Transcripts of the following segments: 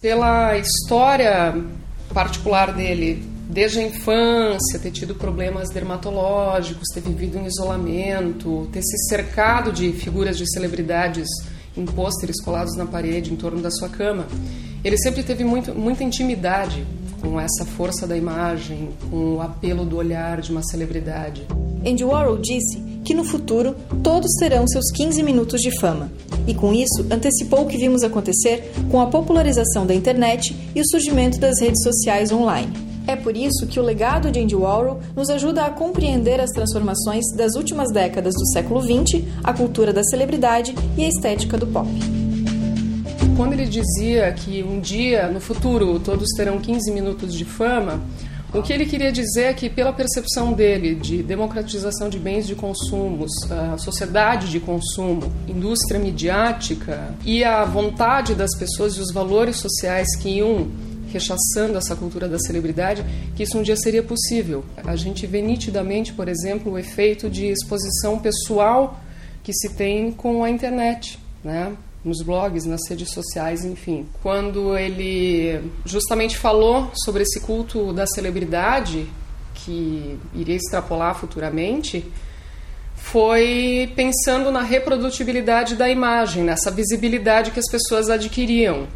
Pela história particular dele, desde a infância, ter tido problemas dermatológicos, ter vivido em isolamento, ter se cercado de figuras de celebridades em pôsteres colados na parede em torno da sua cama. Ele sempre teve muito, muita intimidade com essa força da imagem, com o apelo do olhar de uma celebridade. Andy Warhol disse que no futuro todos terão seus 15 minutos de fama. E com isso, antecipou o que vimos acontecer com a popularização da internet e o surgimento das redes sociais online. É por isso que o legado de Andy Warhol nos ajuda a compreender as transformações das últimas décadas do século XX, a cultura da celebridade e a estética do pop quando ele dizia que um dia, no futuro, todos terão 15 minutos de fama, o que ele queria dizer é que, pela percepção dele de democratização de bens de consumo, a sociedade de consumo, indústria midiática e a vontade das pessoas e os valores sociais que iam rechaçando essa cultura da celebridade, que isso um dia seria possível. A gente vê nitidamente, por exemplo, o efeito de exposição pessoal que se tem com a internet, né? Nos blogs, nas redes sociais, enfim. Quando ele justamente falou sobre esse culto da celebridade, que iria extrapolar futuramente, foi pensando na reprodutibilidade da imagem, nessa visibilidade que as pessoas adquiriam.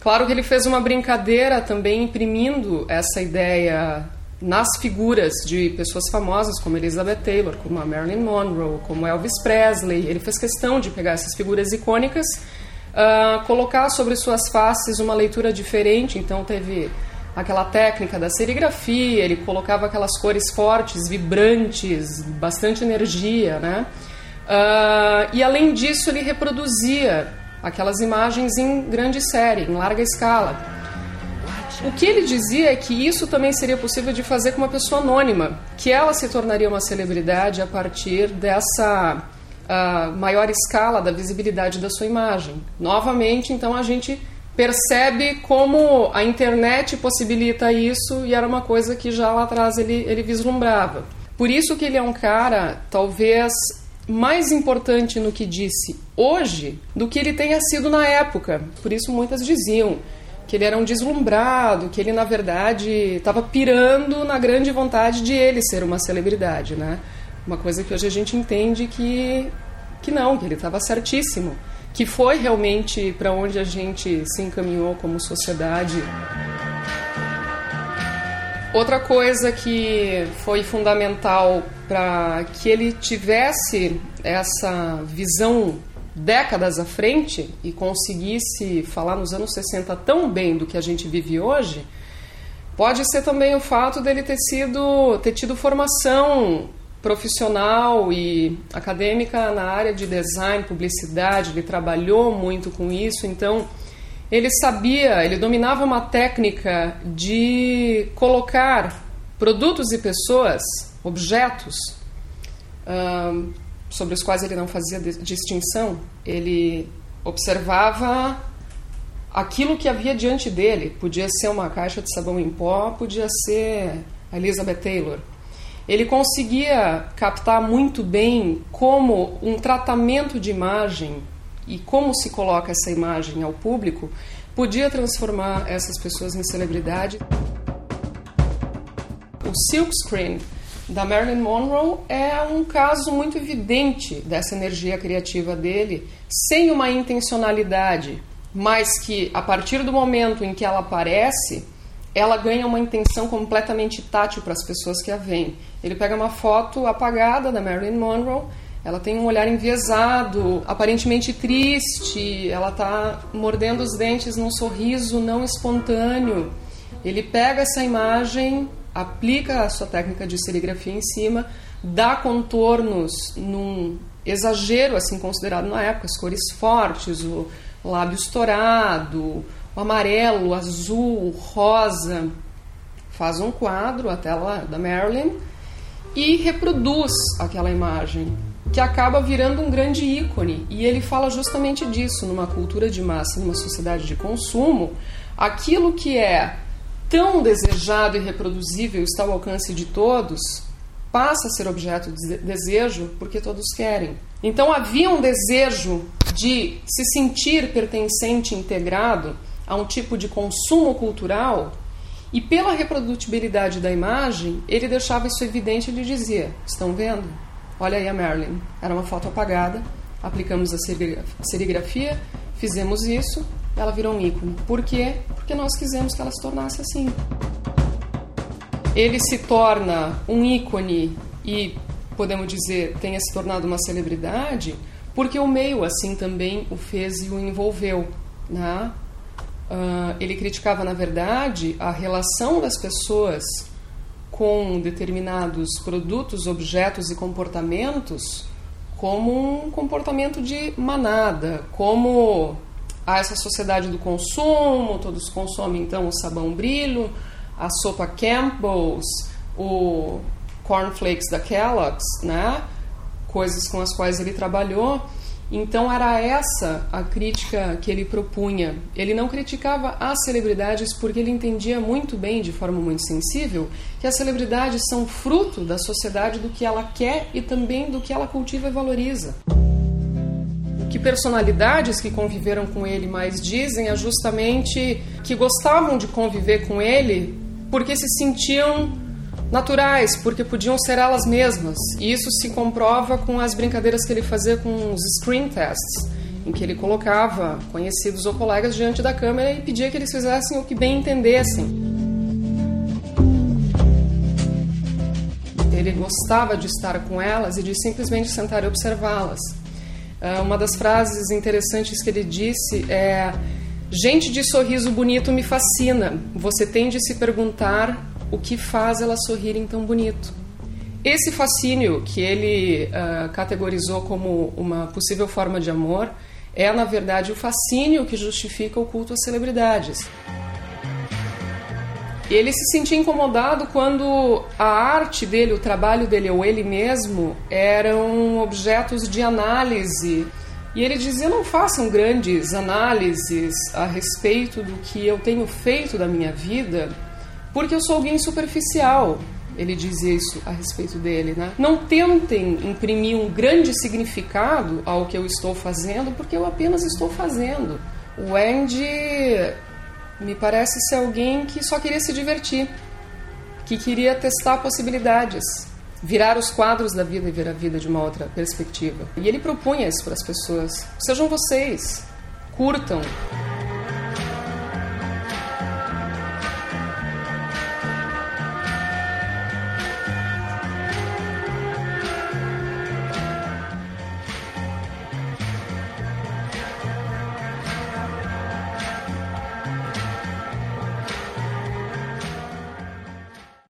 Claro que ele fez uma brincadeira também imprimindo essa ideia nas figuras de pessoas famosas como Elizabeth Taylor, como a Marilyn Monroe, como Elvis Presley. Ele fez questão de pegar essas figuras icônicas, uh, colocar sobre suas faces uma leitura diferente. Então teve aquela técnica da serigrafia, ele colocava aquelas cores fortes, vibrantes, bastante energia, né? Uh, e além disso ele reproduzia aquelas imagens em grande série, em larga escala. O que ele dizia é que isso também seria possível de fazer com uma pessoa anônima, que ela se tornaria uma celebridade a partir dessa uh, maior escala da visibilidade da sua imagem. Novamente, então, a gente percebe como a internet possibilita isso e era uma coisa que já lá atrás ele, ele vislumbrava. Por isso que ele é um cara, talvez mais importante no que disse hoje do que ele tenha sido na época. Por isso muitas diziam que ele era um deslumbrado, que ele na verdade estava pirando na grande vontade de ele ser uma celebridade, né? Uma coisa que hoje a gente entende que que não, que ele estava certíssimo, que foi realmente para onde a gente se encaminhou como sociedade. Outra coisa que foi fundamental para que ele tivesse essa visão décadas à frente e conseguisse falar nos anos 60 tão bem do que a gente vive hoje, pode ser também o fato dele ter sido ter tido formação profissional e acadêmica na área de design, publicidade, ele trabalhou muito com isso, então ele sabia, ele dominava uma técnica de colocar produtos e pessoas, objetos, sobre os quais ele não fazia distinção, ele observava aquilo que havia diante dele. Podia ser uma caixa de sabão em pó, podia ser a Elizabeth Taylor. Ele conseguia captar muito bem como um tratamento de imagem e como se coloca essa imagem ao público podia transformar essas pessoas em celebridade. O silkscreen da Marilyn Monroe é um caso muito evidente dessa energia criativa dele, sem uma intencionalidade, mas que a partir do momento em que ela aparece, ela ganha uma intenção completamente tátil para as pessoas que a veem. Ele pega uma foto apagada da Marilyn Monroe, ela tem um olhar enviesado, aparentemente triste, ela está mordendo os dentes num sorriso não espontâneo. Ele pega essa imagem aplica a sua técnica de serigrafia em cima, dá contornos num exagero assim considerado na época, as cores fortes, o lábio estourado, o amarelo, o azul, o rosa. Faz um quadro, a tela da Marilyn, e reproduz aquela imagem, que acaba virando um grande ícone. E ele fala justamente disso, numa cultura de massa, numa sociedade de consumo, aquilo que é tão desejado e reproduzível está ao alcance de todos, passa a ser objeto de desejo porque todos querem. Então havia um desejo de se sentir pertencente, integrado a um tipo de consumo cultural e pela reprodutibilidade da imagem, ele deixava isso evidente e dizia: Estão vendo? Olha aí a Marilyn. Era uma foto apagada, aplicamos a serigrafia, fizemos isso, ela virou um ícone. Por quê? Porque nós quisemos que ela se tornasse assim. Ele se torna um ícone e, podemos dizer, tenha se tornado uma celebridade porque o meio assim também o fez e o envolveu. Né? Uh, ele criticava, na verdade, a relação das pessoas com determinados produtos, objetos e comportamentos como um comportamento de manada, como há essa sociedade do consumo, todos consomem então o sabão brilho, a sopa Campbell's, o cornflakes da Kellogg's, né? coisas com as quais ele trabalhou. Então era essa a crítica que ele propunha. Ele não criticava as celebridades porque ele entendia muito bem, de forma muito sensível, que as celebridades são fruto da sociedade do que ela quer e também do que ela cultiva e valoriza. Que personalidades que conviveram com ele mais dizem é justamente que gostavam de conviver com ele porque se sentiam naturais, porque podiam ser elas mesmas. E isso se comprova com as brincadeiras que ele fazia com os screen tests, em que ele colocava conhecidos ou colegas diante da câmera e pedia que eles fizessem o que bem entendessem. Ele gostava de estar com elas e de simplesmente sentar e observá-las. Ah, uma das frases interessantes que ele disse é: Gente de sorriso bonito me fascina. Você tem de se perguntar o que faz elas sorrirem tão bonito. Esse fascínio que ele uh, categorizou como uma possível forma de amor é, na verdade, o fascínio que justifica o culto às celebridades. Ele se sentia incomodado quando a arte dele, o trabalho dele ou ele mesmo eram objetos de análise. E ele dizia: não façam grandes análises a respeito do que eu tenho feito da minha vida, porque eu sou alguém superficial. Ele dizia isso a respeito dele, né? Não tentem imprimir um grande significado ao que eu estou fazendo, porque eu apenas estou fazendo. O Andy me parece ser alguém que só queria se divertir, que queria testar possibilidades, virar os quadros da vida e ver a vida de uma outra perspectiva. E ele propunha isso para as pessoas: sejam vocês, curtam,